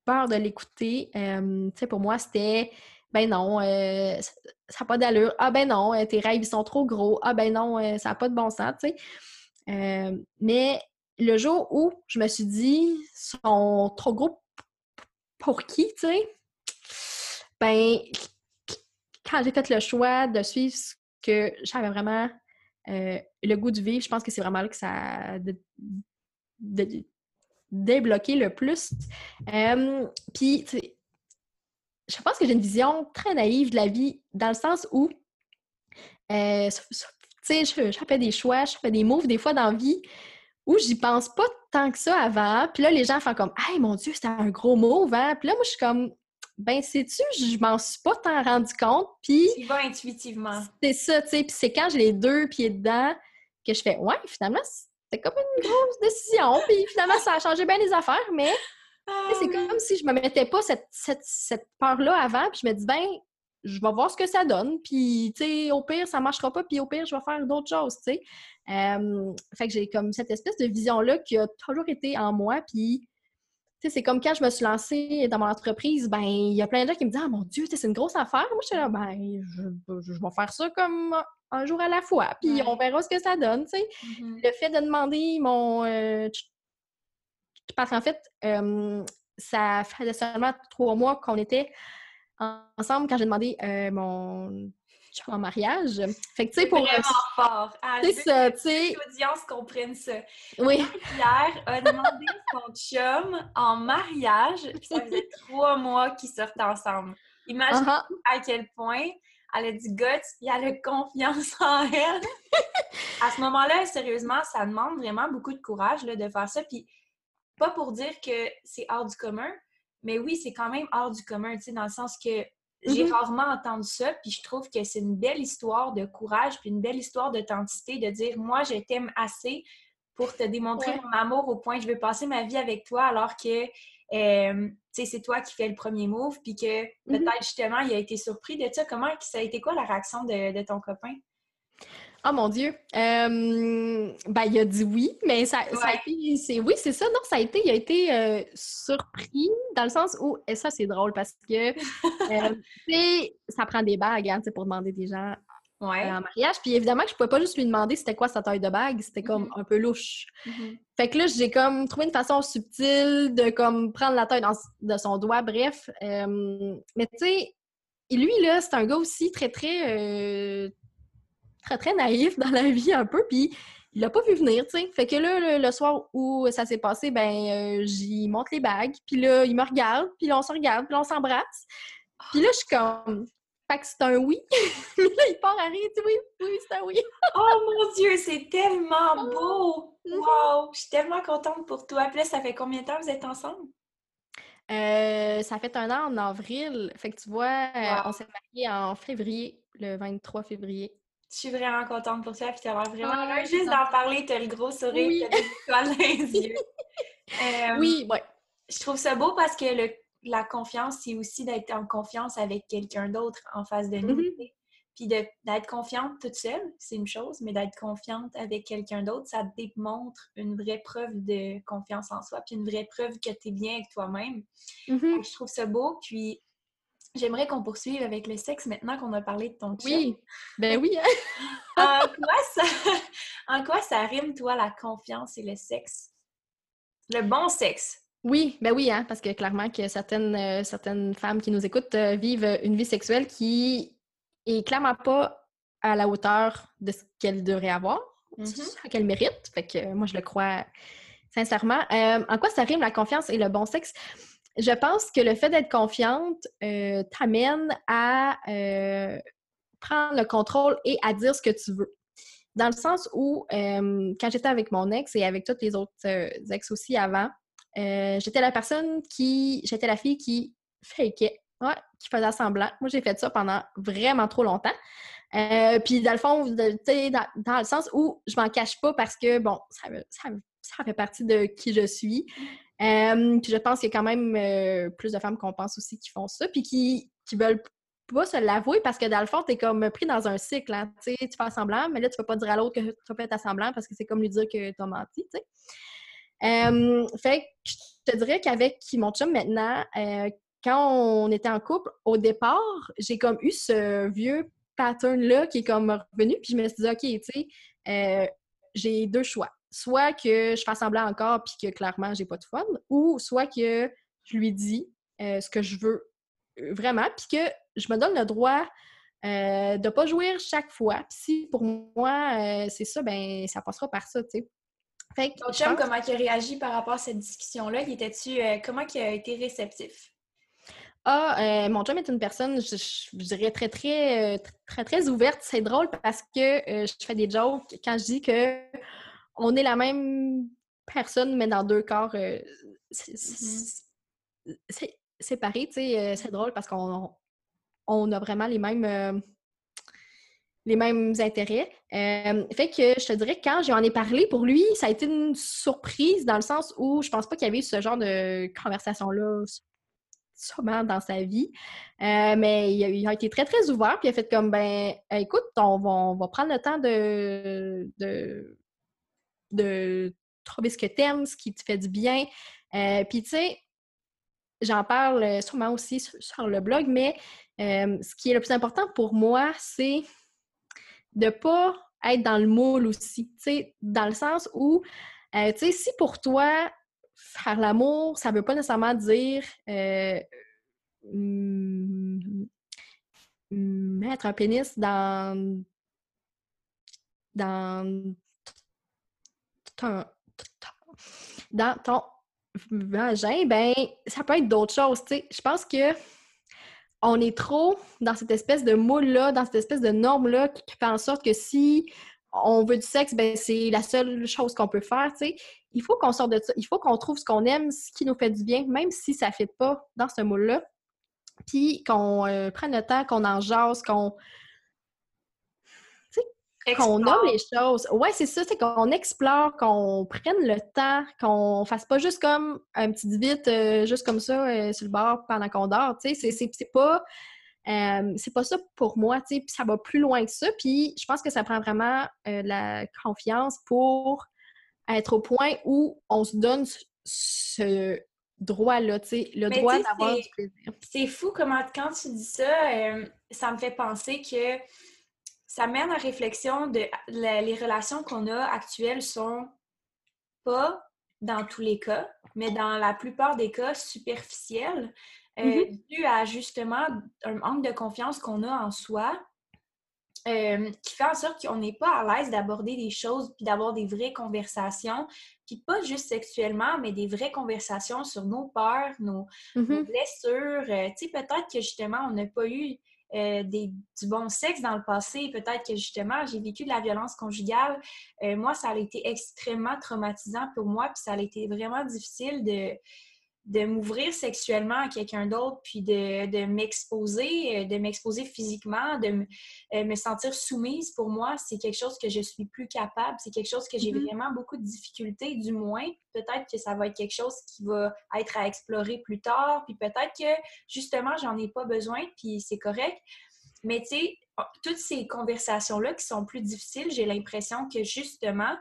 peur de l'écouter. tu sais, pour moi, c'était ben non, euh, ça n'a pas d'allure. Ah ben non, euh, tes rêves ils sont trop gros. Ah ben non, euh, ça n'a pas de bon sens, tu sais. mais le jour où je me suis dit, sont trop gros pour qui, tu sais, ben, quand j'ai fait le choix de suivre ce que j'avais vraiment le goût de vivre, je pense que c'est vraiment là que ça a débloqué le plus. Puis, je pense que j'ai une vision très naïve de la vie, dans le sens où, euh, tu sais, je, fais des choix, je fais des moves des fois dans la vie où j'y pense pas tant que ça avant. Puis là, les gens font comme Hey, mon Dieu, c'était un gros move, hein? Puis là, moi, je suis comme Ben, sais-tu, je m'en suis pas tant rendu compte. Puis.
Tu vas intuitivement.
C'est ça, tu sais. Puis c'est quand j'ai les deux pieds dedans que je fais Ouais, finalement, c'est comme une grosse décision. Puis finalement, ça a changé bien les affaires, mais ah c'est comme si je me mettais pas cette, cette, peur-là avant, puis je me dis, ben, je vais voir ce que ça donne, puis, tu sais, au pire, ça marchera pas, puis au pire, je vais faire d'autres choses, tu sais. fait que j'ai comme cette espèce de vision-là qui a toujours été en moi, puis, c'est comme quand je me suis lancée dans mon entreprise, ben, il y a plein de gens qui me disent, ah mon Dieu, c'est une grosse affaire. Moi, je suis là, ben, je, vais faire ça comme un jour à la fois, puis on verra ce que ça donne, tu sais. Mm-hmm. Le fait de demander mon euh, parce qu'en fait, ça faisait seulement trois mois qu'on était ensemble quand j'ai demandé euh, mon en mariage.
Fait que, tu sais, pour. Vraiment fort. Ah, c'est ça, tu sais. l'audience comprenne ça.
Oui.
Pierre a demandé son chum en mariage, puis (laughs) ça faisait trois mois qu'ils sortent ensemble. Imagine uh-huh. à quel point elle a du guts, et elle a confiance (laughs) en elle. à ce moment-là, sérieusement, ça demande vraiment beaucoup de courage là, de faire ça. Puis pas pour dire que c'est hors du commun, mais oui, c'est quand même hors du commun, tu sais, dans le sens que j'ai mm-hmm. rarement entendu ça, puis je trouve que c'est une belle histoire de courage, puis une belle histoire d'authenticité, de dire moi, je t'aime assez pour te démontrer mon amour au point que je veux passer ma vie avec toi, alors que euh, c'est toi qui fais le premier move, puis que mm-hmm. peut-être justement, il a été surpris de ça. Comment ça a été quoi la réaction de ton copain?
Oh mon Dieu! Euh, ben, il a dit oui, mais ça, a été. C'est, oui, c'est ça. Non, ça a été. Il a été euh, surpris dans le sens où. Et ça, c'est drôle parce que. (laughs) Euh, ça prend des bagues hein, pour demander des gens ouais. en mariage. Puis évidemment je pouvais pas juste lui demander c'était quoi sa taille de bague, c'était comme mm-hmm. un peu louche. Mm-hmm. Fait que là, j'ai comme trouvé une façon subtile de comme prendre la taille de son doigt, bref. mais tu sais, lui, là, c'est un gars aussi très, très, très, très naïf dans la vie un peu. Puis il l'a pas vu venir, tu sais. Fait que là, le, soir où ça s'est passé, ben, euh, j'y monte les bagues, puis là, il me regarde, puis là, on se regarde, puis là, on s'embrasse. Puis là, je suis comme, fait que c'est un oui. (laughs) là, il part à rire, oui, oui, c'est un oui. (laughs)
oh mon Dieu, c'est tellement ah. beau! Mm-hmm. Wow! Je suis tellement contente pour toi. Puis là, ça fait combien de temps que vous êtes ensemble?
Euh, ça fait un an en avril. Fait que tu vois, euh, on s'est mariés en février, le 23 février.
Je suis vraiment contente pour toi, puis tu vraiment Juste d'en parler, tu as le gros sourire, oui. tu as dans les (laughs) yeux.
Euh, oui, ouais.
Je trouve ça beau parce que le, la confiance, c'est aussi d'être en confiance avec quelqu'un d'autre en face de nous. Mm-hmm. Puis d'être confiante toute seule, c'est une chose, mais d'être confiante avec quelqu'un d'autre, ça démontre une vraie preuve de confiance en soi, puis une vraie preuve que tu es bien avec toi-même. Mm-hmm. Je trouve ça beau. Puis J'aimerais qu'on poursuive avec le sexe maintenant qu'on a parlé de ton chien.
Oui, ben oui.
en, (laughs) quoi ça... (laughs) en quoi ça rime, toi, la confiance et le sexe? Le bon sexe.
Oui, ben oui, hein, parce que clairement que certaines, euh, certaines femmes qui nous écoutent euh, vivent une vie sexuelle qui est clairement pas à la hauteur de ce qu'elle devrait avoir, mm-hmm. qu'elle mérite. Fait que moi, je le crois sincèrement. Euh, en quoi ça rime la confiance et le bon sexe? Je pense que le fait d'être confiante euh, t'amène à euh, prendre le contrôle et à dire ce que tu veux. Dans le sens où, euh, quand j'étais avec mon ex et avec toutes les autres ex aussi avant, j'étais la personne qui, j'étais la fille qui fakeait, qui faisait semblant. Moi, j'ai fait ça pendant vraiment trop longtemps. puis, dans le fond, dans, dans, le sens où je m'en cache pas parce que, bon, ça, ça fait partie de qui je suis. Euh, puis je pense qu'il y a quand même euh, plus de femmes qu'on pense aussi qui font ça, puis qui, qui veulent pas se l'avouer parce que dans le fond, t'es comme pris dans un cycle. Hein, tu fais semblant, mais là, tu peux pas dire à l'autre que tu as fait semblant parce que c'est comme lui dire que tu as menti. sais. Euh, fait que je te dirais qu'avec mon chum maintenant, quand on était en couple, au départ, j'ai comme eu ce vieux pattern-là qui est comme revenu, puis je me suis dit, OK, tu sais, j'ai deux choix soit que je fasse semblant encore puis que clairement j'ai pas de fun, ou soit que je lui dis euh, ce que je veux euh, vraiment, puis que je me donne le droit euh, de pas jouir chaque fois. Puis si pour moi c'est ça, ben ça passera par ça, tu sais.
Fait Ton chum, comment il a réagi par rapport à cette discussion-là? Il était-tu comment il a été réceptif?
Ah, mon chum est une personne, je, dirais, très, très, très, très, ouverte. C'est drôle parce que je fais des jokes quand je dis que on est la même personne, mais dans deux corps euh, mm-hmm. séparés. Euh, c'est drôle parce qu'on on a vraiment les mêmes, euh, les mêmes intérêts. fait que je te dirais que quand j'en ai parlé, pour lui, ça a été une surprise dans le sens où je pense pas qu'il y avait eu ce genre de conversation-là sûrement dans sa vie. mais il a, été très, très ouvert, puis il a fait comme, ben, écoute, on va, on va prendre le temps de, de de trouver ce que t'aimes, ce qui te fait du bien. Euh, puis, tu sais, j'en parle euh, sûrement aussi sur, le blog, mais euh, ce qui est le plus important pour moi, c'est de pas être dans le moule aussi. Tu sais, dans le sens où, tu sais, si pour toi, faire l'amour, ça veut pas nécessairement dire mettre un pénis dans dans dans ton vagin, ben ça peut être d'autres choses. Je pense que on est trop dans cette espèce de moule-là, dans cette espèce de norme-là qui fait en sorte que si on veut du sexe, ben c'est la seule chose qu'on peut faire. Il faut qu'on sorte de ça. Il faut qu'on trouve ce qu'on aime, ce qui nous fait du bien, même si ça ne fait pas dans ce moule-là. Puis qu'on euh, prenne le temps, qu'on en qu'on qu'on nomme les choses. Ouais, c'est ça, c'est qu'on explore, qu'on prenne le temps, qu'on fasse pas juste comme un petit vite, euh, juste comme ça, euh, sur le bord pendant qu'on dort. Tu sais, c'est pas. Euh, c'est pas ça pour moi, tu sais, ça va plus loin que ça. Puis je pense que ça prend vraiment la confiance pour être au point où on se donne ce droit-là, tu sais, le droit d'avoir du plaisir.
C'est fou comment, quand tu dis ça, ça me fait penser que ça mène à réflexion de les relations qu'on a actuelles sont pas dans tous les cas, mais dans la plupart des cas superficielles, euh, mm-hmm. dû à justement un manque de confiance qu'on a en soi, euh, qui fait en sorte qu'on n'est pas à l'aise d'aborder des choses puis d'avoir des vraies conversations, puis pas juste sexuellement, mais des vraies conversations sur nos peurs, nos, mm-hmm. blessures. Euh, tu sais, peut-être que justement, on n'a pas eu euh, du bon sexe dans le passé. Peut-être que justement, j'ai vécu de la violence conjugale. moi, ça a été extrêmement traumatisant pour moi, puis ça a été vraiment difficile de, de m'ouvrir sexuellement à quelqu'un d'autre, puis de, m'exposer, euh, de m'exposer physiquement, de euh, me sentir soumise, pour moi, c'est quelque chose que je suis plus capable. C'est quelque chose que j'ai mm-hmm. vraiment beaucoup de difficultés, du moins. Peut-être que ça va être quelque chose qui va être à explorer plus tard, puis peut-être que, justement, j'en ai pas besoin, puis c'est correct. Mais tu sais, toutes ces conversations-là qui sont plus difficiles, j'ai l'impression que, justement,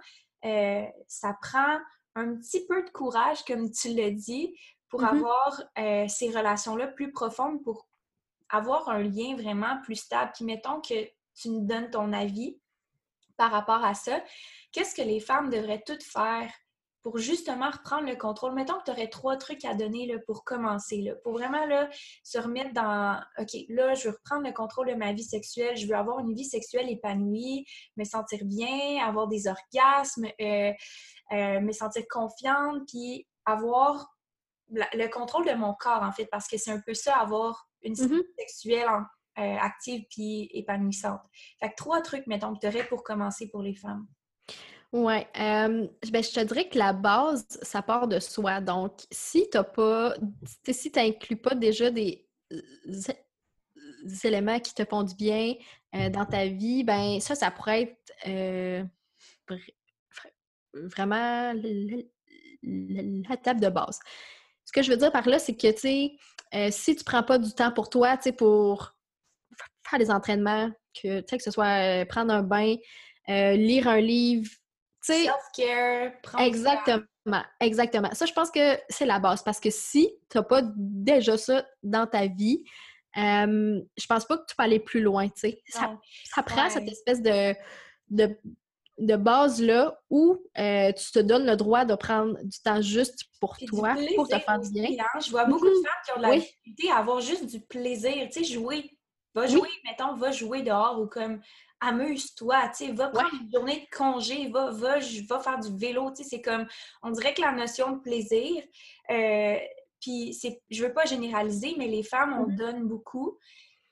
euh, ça prend un petit peu de courage, comme tu l'as dit, pour mm-hmm. avoir euh, ces relations-là plus profondes, pour avoir un lien vraiment plus stable. Puis mettons que tu nous donnes ton avis par rapport à ça. Qu'est-ce que les femmes devraient toutes faire pour justement reprendre le contrôle? Mettons que tu aurais trois trucs à donner là, pour commencer, là, pour vraiment là, se remettre dans OK, là, je veux reprendre le contrôle de ma vie sexuelle, je veux avoir une vie sexuelle épanouie, me sentir bien, avoir des orgasmes, euh, euh, me sentir confiante, puis avoir le contrôle de mon corps, en fait, parce que c'est un peu ça, avoir une mm-hmm. sexuelle euh, active puis épanouissante. Fait que trois trucs, mettons, que tu aurais pour commencer pour les femmes.
Oui. Euh, ben, je te dirais que la base, ça part de soi. Donc, si tu pas, si tu n'inclus pas déjà des, éléments qui te font du bien euh, dans ta vie, ben ça, ça pourrait être vraiment la table de base. Ce que je veux dire par là, c'est que, tu sais, euh, si tu prends pas du temps pour toi, tu sais, pour faire des entraînements, que, que ce soit euh, prendre un bain, euh, lire un livre, tu sais...
Self-care, prendre
Exactement, exactement. Ça, je pense que c'est la base, parce que si tu n'as pas déjà ça dans ta vie, je pense pas que tu peux aller plus loin, tu sais. Ça, ça, prend cette espèce de, de de base-là où euh, tu te donnes le droit de prendre du temps juste pour toi, pour te faire du bien.
Hein. Je vois beaucoup de femmes qui ont de la difficulté à avoir juste du plaisir, tu sais, jouer. Va jouer, mettons, va jouer dehors ou comme amuse-toi, tu sais, va prendre une journée de congé, va, va, va faire du vélo, tu sais, c'est comme, on dirait que la notion de plaisir, euh, puis je veux pas généraliser, mais les femmes, on mm-hmm. donne beaucoup,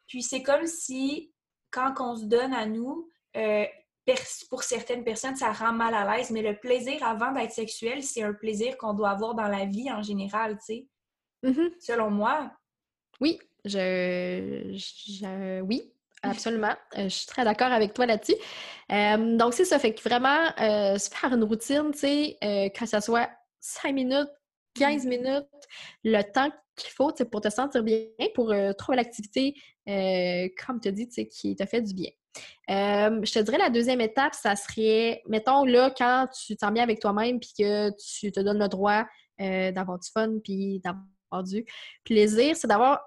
puis c'est comme si, quand on se donne à nous, euh, pour certaines personnes, ça rend mal à l'aise, mais le plaisir avant d'être sexuel, c'est un plaisir qu'on doit avoir dans la vie en général, tu sais. Mm-hmm. Selon moi.
Oui, je, oui, absolument. Euh, je suis très d'accord avec toi là-dessus. Euh, donc, c'est ça. Fait que vraiment, euh, se faire une routine, tu sais, que ce soit 5 minutes, 15 mm-hmm. minutes, le temps qu'il faut pour te sentir bien, pour trouver l'activité, comme tu dis, qui te fait du bien. Euh, je te dirais la deuxième étape, ça serait, mettons là, quand tu t'en bien avec toi-même puis que tu te donnes le droit euh, d'avoir du fun puis d'avoir du plaisir, c'est d'avoir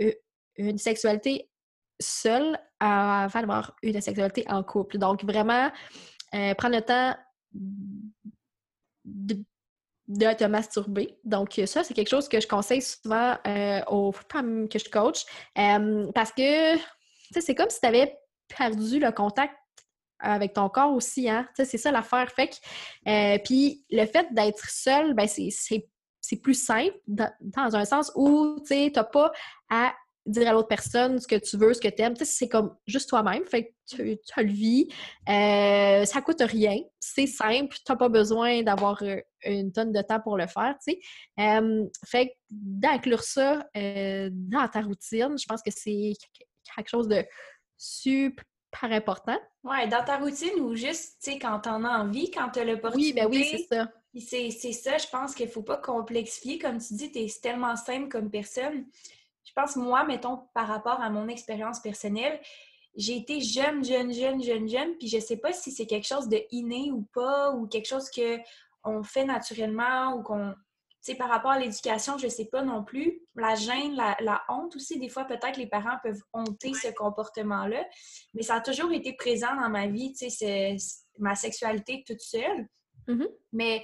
euh, une sexualité seule avant d'avoir une sexualité en couple. Donc, vraiment, prendre le temps de, te masturber. Donc, ça, c'est quelque chose que je conseille souvent aux femmes que je coach parce que c'est comme si tu avais perdu le contact avec ton corps aussi, hein? C'est ça l'affaire. Fait que, euh, puis le fait d'être seul, ben c'est plus simple dans, un sens où tu n'as pas à dire à l'autre personne ce que tu veux, ce que tu aimes. C'est comme juste toi-même. Fait que tu, tu le vis. Euh, ça coûte rien. C'est simple. Tu n'as pas besoin d'avoir euh, une tonne de temps pour le faire. Euh, fait que d'inclure ça dans ta routine, je pense que c'est quelque chose de super important.
Oui, dans ta routine ou juste, tu sais, quand t'en as envie, quand t'as l'opportunité.
Oui, ben oui, c'est ça.
C'est ça, je pense qu'il faut pas complexifier. Comme tu dis, t'es tellement simple comme personne. Je pense, moi, mettons, par rapport à mon expérience personnelle, j'ai été jeune, jeune, jeune, jeune, jeune, puis je sais pas si c'est quelque chose de inné ou pas, ou quelque chose que on fait naturellement ou qu'on sais, par rapport à l'éducation, je sais pas non plus. La gêne, la, honte aussi, des fois, peut-être les parents peuvent honter ce comportement-là. Mais ça a toujours été présent dans ma vie, tu sais, ma sexualité toute seule.
Mm-hmm.
Mais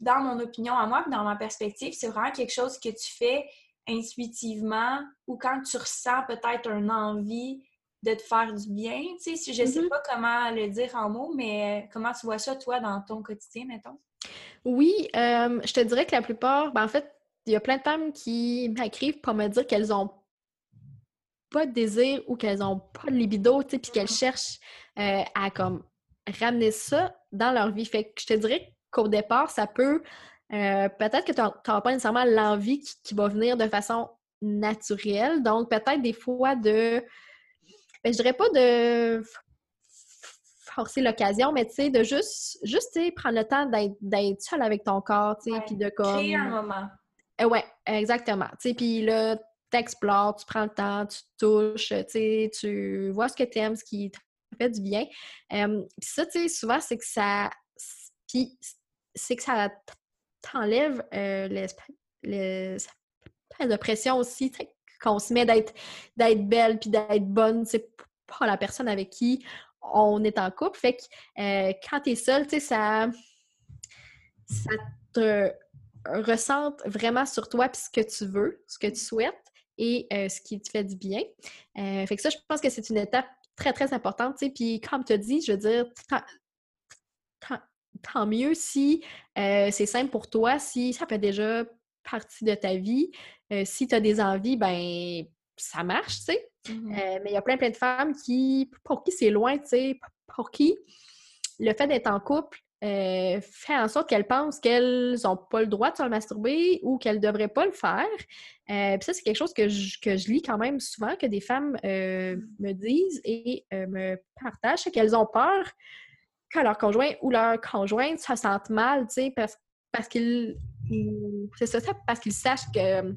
dans mon opinion à moi, dans ma perspective, c'est vraiment quelque chose que tu fais intuitivement ou quand tu ressens peut-être une envie de te faire du bien. Tu sais, je ne sais mm-hmm. pas comment le dire en mots, mais comment tu vois ça, toi, dans ton quotidien, mettons?
Oui, euh, je te dirais que la plupart, ben, en fait, il y a plein de femmes qui m'écrivent pour me dire qu'elles ont pas de désir ou qu'elles ont pas de libido, tu sais, puis qu'elles mm-hmm. cherchent euh, à comme ramener ça dans leur vie. Fait que je te dirais qu'au départ, ça peut euh, peut-être que tu n'auras pas nécessairement l'envie qui, va venir de façon naturelle. Donc, peut-être des fois de. Ben, je dirais pas de forcer l'occasion, mais tu sais, de juste, juste prendre le temps d'être seul avec ton corps, tu sais, puis de comme...
Créer un moment.
Euh, ouais, exactement. Tu sais, puis là, t'explores, tu prends le temps, tu touches, tu sais, tu vois ce que tu aimes, ce qui te fait du bien. Euh, puis ça, tu sais, souvent, c'est que ça... Puis c'est que ça t'enlève euh, l'espèce de pression aussi, qu'on se met d'être belle puis d'être bonne, c'est pas la personne avec qui on est en couple. Fait que euh, quand tu es seule, tu sais, ça, ça te ressente vraiment sur toi puis ce que tu veux, ce que tu souhaites et euh, ce qui te fait du bien. Euh, fait que ça, je pense que c'est une étape très, très importante. Tu. Puis comme tu dit, je veux dire, tant mieux si c'est simple pour toi, si ça fait déjà partie de ta vie. si tu as des envies, ben ça marche, tu sais.
Mmh
mais il y a plein, plein de femmes qui, pour qui c'est loin, tu sais, pour qui le fait d'être en couple fait en sorte qu'elles pensent qu'elles n'ont pas le droit de se masturber ou qu'elles ne devraient pas le faire. Puis ça, c'est quelque chose que je, que je, lis quand même souvent, que des femmes me disent et me partagent, c'est qu'elles ont peur que leur conjoint ou leur conjointe se sentent mal, tu sais, parce, parce qu'ils. C'est ça, parce qu'ils sachent que.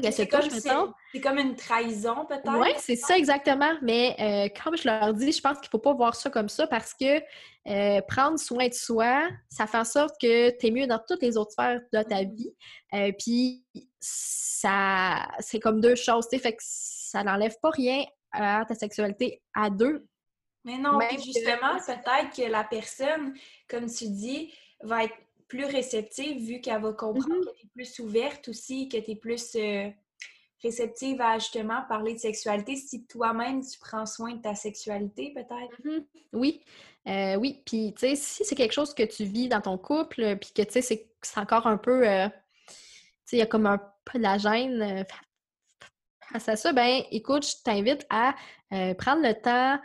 C'est comme, une trahison, peut-être?
Oui, c'est ça exactement. Mais euh, comme je leur dis, je pense qu'il ne faut pas voir ça comme ça parce que euh, prendre soin de soi, ça fait en sorte que tu es mieux dans toutes les autres sphères de ta mm-hmm. vie. Euh, puis ça c'est comme deux choses, fait que ça n'enlève pas rien à ta sexualité à deux.
Mais non, justement, peut-être que la personne, comme tu dis, va être plus réceptive vu qu'elle va comprendre mm-hmm. que tu es plus ouverte aussi, que tu es plus euh, réceptive à justement parler de sexualité si toi-même tu prends soin de ta sexualité, peut-être?
Mm-hmm. Oui. Euh, oui, puis tu sais, si c'est quelque chose que tu vis dans ton couple, puis que tu sais, c'est encore un peu, euh, tu sais, il y a comme un peu de la gêne face à ça, ben écoute, je t'invite à prendre le temps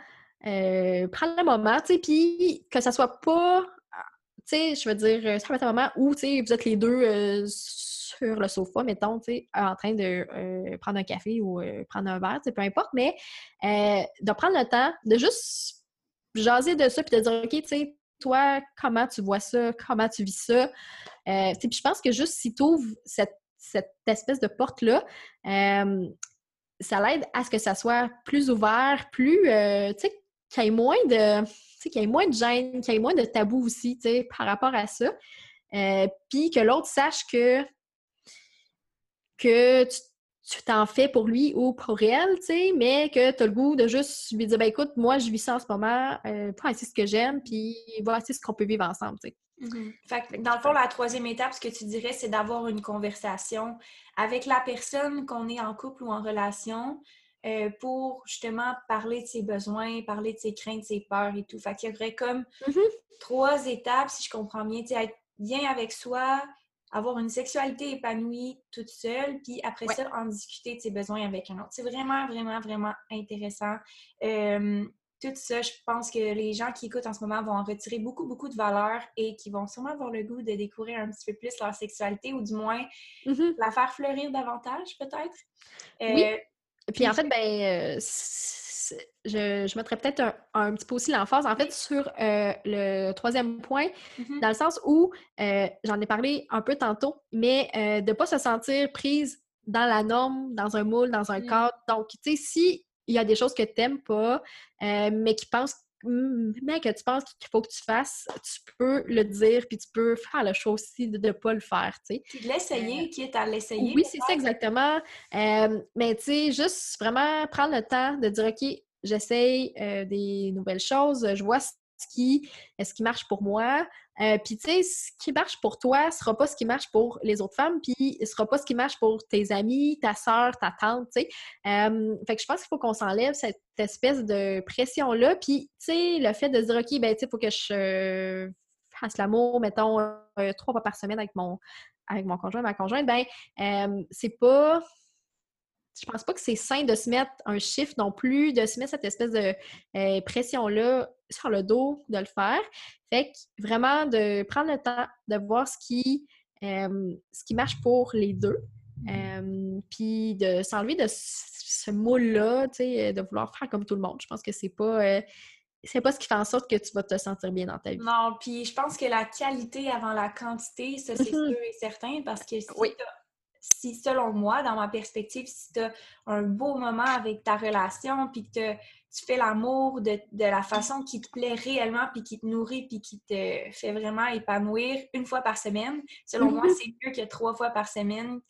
euh, prendre le moment, tu sais, puis que ça soit pas, tu sais, je veux dire, euh, ça va être un moment où, tu sais, vous êtes les deux euh, sur le sofa, mettons, tu sais, en train de prendre un café ou prendre un verre, tu sais, peu importe, mais de prendre le temps de juste jaser de ça puis de dire, OK, tu sais, toi, comment tu vois ça, comment tu vis ça. puis je pense que juste si tu ouvres cette, cette espèce de porte-là, ça l'aide à ce que ça soit plus ouvert, plus, tu sais, qu'il y ait moins de qu'il y ait moins de gêne, qu'il y ait moins de tabou aussi, par rapport à ça. Euh, puis que l'autre sache que, que tu t'en fais pour lui ou pour elle, mais que tu as le goût de juste lui dire, ben écoute, moi, je vis ça en ce moment, euh, c'est ce que j'aime, puis voici ce qu'on peut vivre ensemble.
Mm-hmm. Dans le fond, la troisième étape, ce que tu dirais, c'est d'avoir une conversation avec la personne qu'on est en couple ou en relation, euh, pour justement parler de ses besoins, parler de ses craintes, de ses peurs et tout. Fait qu'il y aurait comme
mm-hmm.
trois étapes, si je comprends bien, être bien avec soi, avoir une sexualité épanouie toute seule, puis après ça, en discuter de ses besoins avec un autre. C'est vraiment, vraiment, vraiment intéressant. Euh, tout ça, je pense que les gens qui écoutent en ce moment vont en retirer beaucoup, beaucoup de valeur et qui vont sûrement avoir le goût de découvrir un petit peu plus leur sexualité ou du moins
mm-hmm.
la faire fleurir davantage, peut-être.
Euh, puis en fait, ben, euh, je, mettrais peut-être un, petit peu aussi l'emphase, en fait, sur euh, le troisième point,
mm-hmm.
dans le sens où, euh, j'en ai parlé un peu tantôt, mais de ne pas se sentir prise dans la norme, dans un moule, dans un mm. cadre. Donc, tu sais, si il y a des choses que tu n'aimes pas, mais qui pensent mais que tu penses qu'il faut que tu fasses, tu peux le dire, puis tu peux faire le choix aussi de ne pas le faire, tu sais.
Puis l'essayer, euh, qui est à l'essayer.
Oui, c'est ça exactement. Euh, mais tu sais, juste vraiment prendre le temps de dire, OK, j'essaye euh, des nouvelles choses, je vois qui, ce qui marche pour moi. Euh, puis, tu sais, ce qui marche pour toi ne sera pas ce qui marche pour les autres femmes, puis ne sera pas ce qui marche pour tes amis, ta soeur, ta tante, tu sais. Euh, fait que je pense qu'il faut qu'on s'enlève cette espèce de pression-là. Puis, tu sais, le fait de se dire, OK, ben, tu sais, il faut que je fasse l'amour, mettons, trois fois par semaine avec mon, avec mon conjoint, ma conjointe, ben, c'est pas je pense pas que c'est sain de se mettre un chiffre non plus, de se mettre cette espèce de euh, pression-là sur le dos de le faire. Fait que vraiment de prendre le temps de voir ce qui, euh, ce qui marche pour les deux. Euh, puis de s'enlever de ce moule-là, de vouloir faire comme tout le monde. Je pense que c'est pas c'est pas ce qui fait en sorte que tu vas te sentir bien dans ta vie.
Non, puis je pense que la qualité avant la quantité, ça c'est mm-hmm. sûr et certain parce que si oui si, selon moi, dans ma perspective, si tu as un beau moment avec ta relation, puis que tu fais l'amour de, la façon qui te plaît réellement, puis qui te nourrit, puis qui te fait vraiment épanouir une fois par semaine, selon moi, mhm. c'est mieux que trois fois par semaine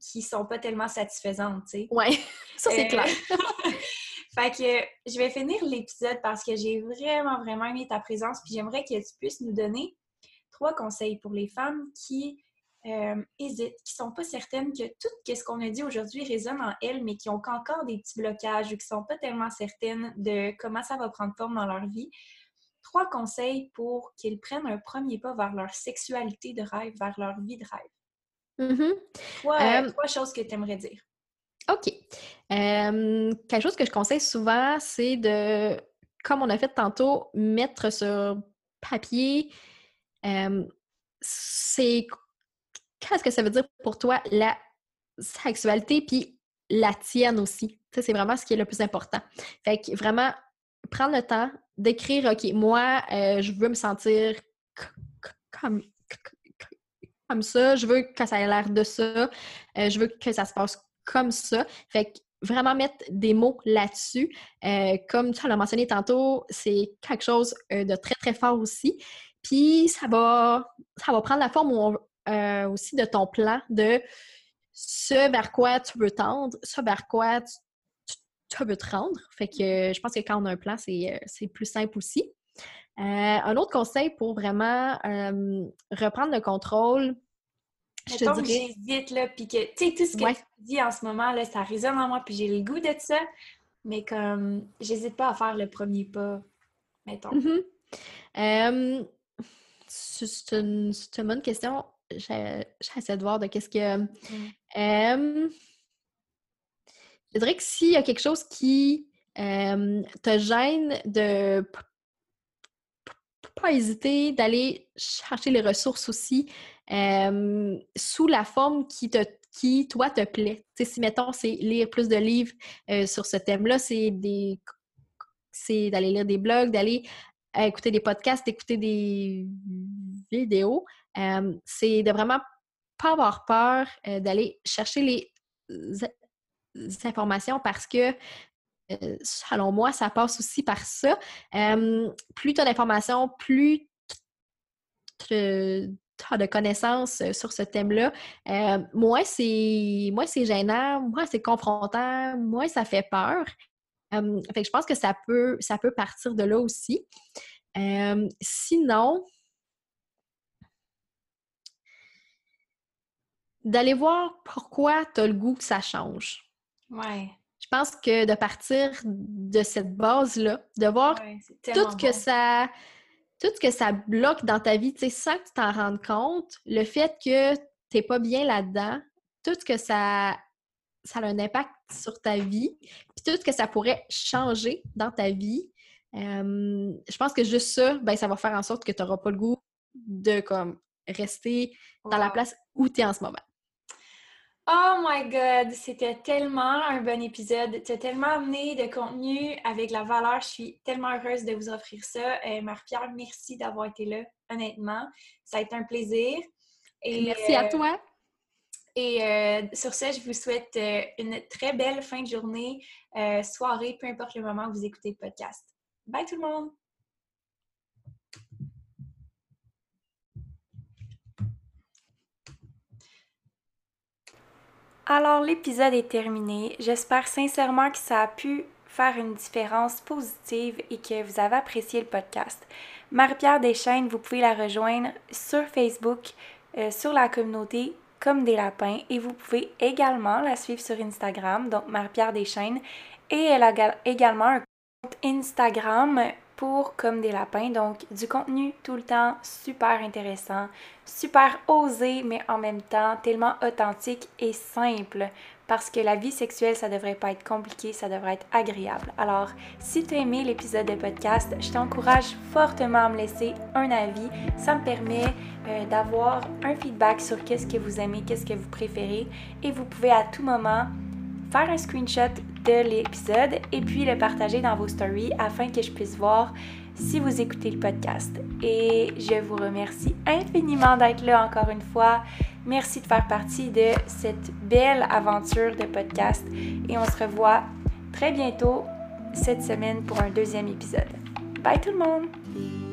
qui sont pas tellement satisfaisantes, tu sais.
Oui, (laughs) ça c'est clair. (laughs)
fait que je vais finir l'épisode parce que j'ai vraiment, vraiment aimé ta présence, puis j'aimerais que tu puisses nous donner trois conseils pour les femmes qui euh, hésitent, qui sont pas certaines que tout ce qu'on a dit aujourd'hui résonne en elles, mais qui ont encore des petits blocages ou qui sont pas tellement certaines de comment ça va prendre forme dans leur vie. Trois conseils pour qu'ils prennent un premier pas vers leur sexualité de rêve, vers leur vie de rêve.
Mm-hmm.
Euh, trois, choses que tu aimerais dire.
OK. Euh, quelque chose que je conseille souvent, c'est de, comme on a fait tantôt, mettre sur papier c'est qu'est-ce que ça veut dire pour toi la sexualité, puis la tienne aussi. C'est vraiment ce qui est le plus important. Fait que vraiment, prendre le temps d'écrire, OK, moi, euh, je veux me sentir comme, comme ça, je veux que ça ait l'air de ça, euh, je veux que ça se passe comme ça. Fait que vraiment mettre des mots là-dessus. Euh, comme tu l'as mentionné tantôt, c'est quelque chose de très, très fort aussi. Puis ça va, ça va prendre la forme où on, euh, aussi de ton plan, de ce vers quoi tu veux tendre, ce vers quoi tu, veux te rendre. Fait que je pense que quand on a un plan, c'est euh, plus simple aussi. Euh, un autre conseil pour vraiment reprendre le contrôle,
je te dirais... j'hésite, là, puis que, tu sais, tout ce que tu dis en ce moment, là, ça résonne en moi, puis j'ai le goût de ça, mais comme, j'hésite pas à faire le premier pas, mettons.
Mm-hmm. c'est une, bonne question j'essaie de voir de qu'est-ce que. Je dirais que s'il y a quelque chose qui te gêne de pas hésiter d'aller chercher les ressources aussi sous la forme qui te qui toi te plaît. si mettons c'est lire plus de livres sur ce thème-là, c'est des c'est d'aller lire des blogs, d'aller écouter des podcasts, d'écouter des vidéos, c'est de vraiment pas avoir peur euh, d'aller chercher les, informations parce que euh, selon moi, ça passe aussi par ça. plus tu as d'informations, plus tu as de connaissances euh, sur ce thème-là, moins c'est gênant, moi c'est confrontant, moi ça fait peur. fait que je pense que ça peut, ça peut partir de là aussi. sinon, d'aller voir pourquoi tu as le goût que ça change.
Ouais.
Je pense que de partir de cette base-là, de voir tout que ça tout ce que ça bloque dans ta vie, tu sais, sans que tu t'en rendes compte, le fait que tu n'es pas bien là-dedans, tout ce que ça, ça a un impact sur ta vie, puis tout ce que ça pourrait changer dans ta vie, je pense que juste ça, ben, ça va faire en sorte que tu n'auras pas le goût de comme rester dans la place où tu es en ce moment.
Oh my God, c'était tellement un bon épisode. Tu as tellement amené de contenu avec la valeur. Je suis tellement heureuse de vous offrir ça. Euh, Marie-Pierre, merci d'avoir été là, honnêtement. Ça a été un plaisir.
Et, merci à euh, toi.
Et euh, sur ce, je vous souhaite une très belle fin de journée, soirée, peu importe le moment où vous écoutez le podcast. Bye tout le monde! Alors l'épisode est terminé. J'espère sincèrement que ça a pu faire une différence positive et que vous avez apprécié le podcast. Marie-Pierre Deschaines, vous pouvez la rejoindre sur Facebook, euh, sur la communauté comme des lapins et vous pouvez également la suivre sur Instagram, donc Marie-Pierre Deschaines. Et elle a également un compte Instagram pour Comme des lapins. Donc, du contenu tout le temps super intéressant, super osé, mais en même temps tellement authentique et simple. Parce que la vie sexuelle, ça devrait pas être compliqué, ça devrait être agréable. Alors, si tu as aimé l'épisode de podcast, je t'encourage fortement à me laisser un avis. Ça me permet euh, d'avoir un feedback sur qu'est-ce que vous aimez, qu'est-ce que vous préférez. Et vous pouvez à tout moment faire un screenshot de l'épisode et puis le partager dans vos stories afin que je puisse voir si vous écoutez le podcast. Et je vous remercie infiniment d'être là encore une fois. Merci de faire partie de cette belle aventure de podcast et on se revoit très bientôt cette semaine pour un deuxième épisode. Bye tout le monde!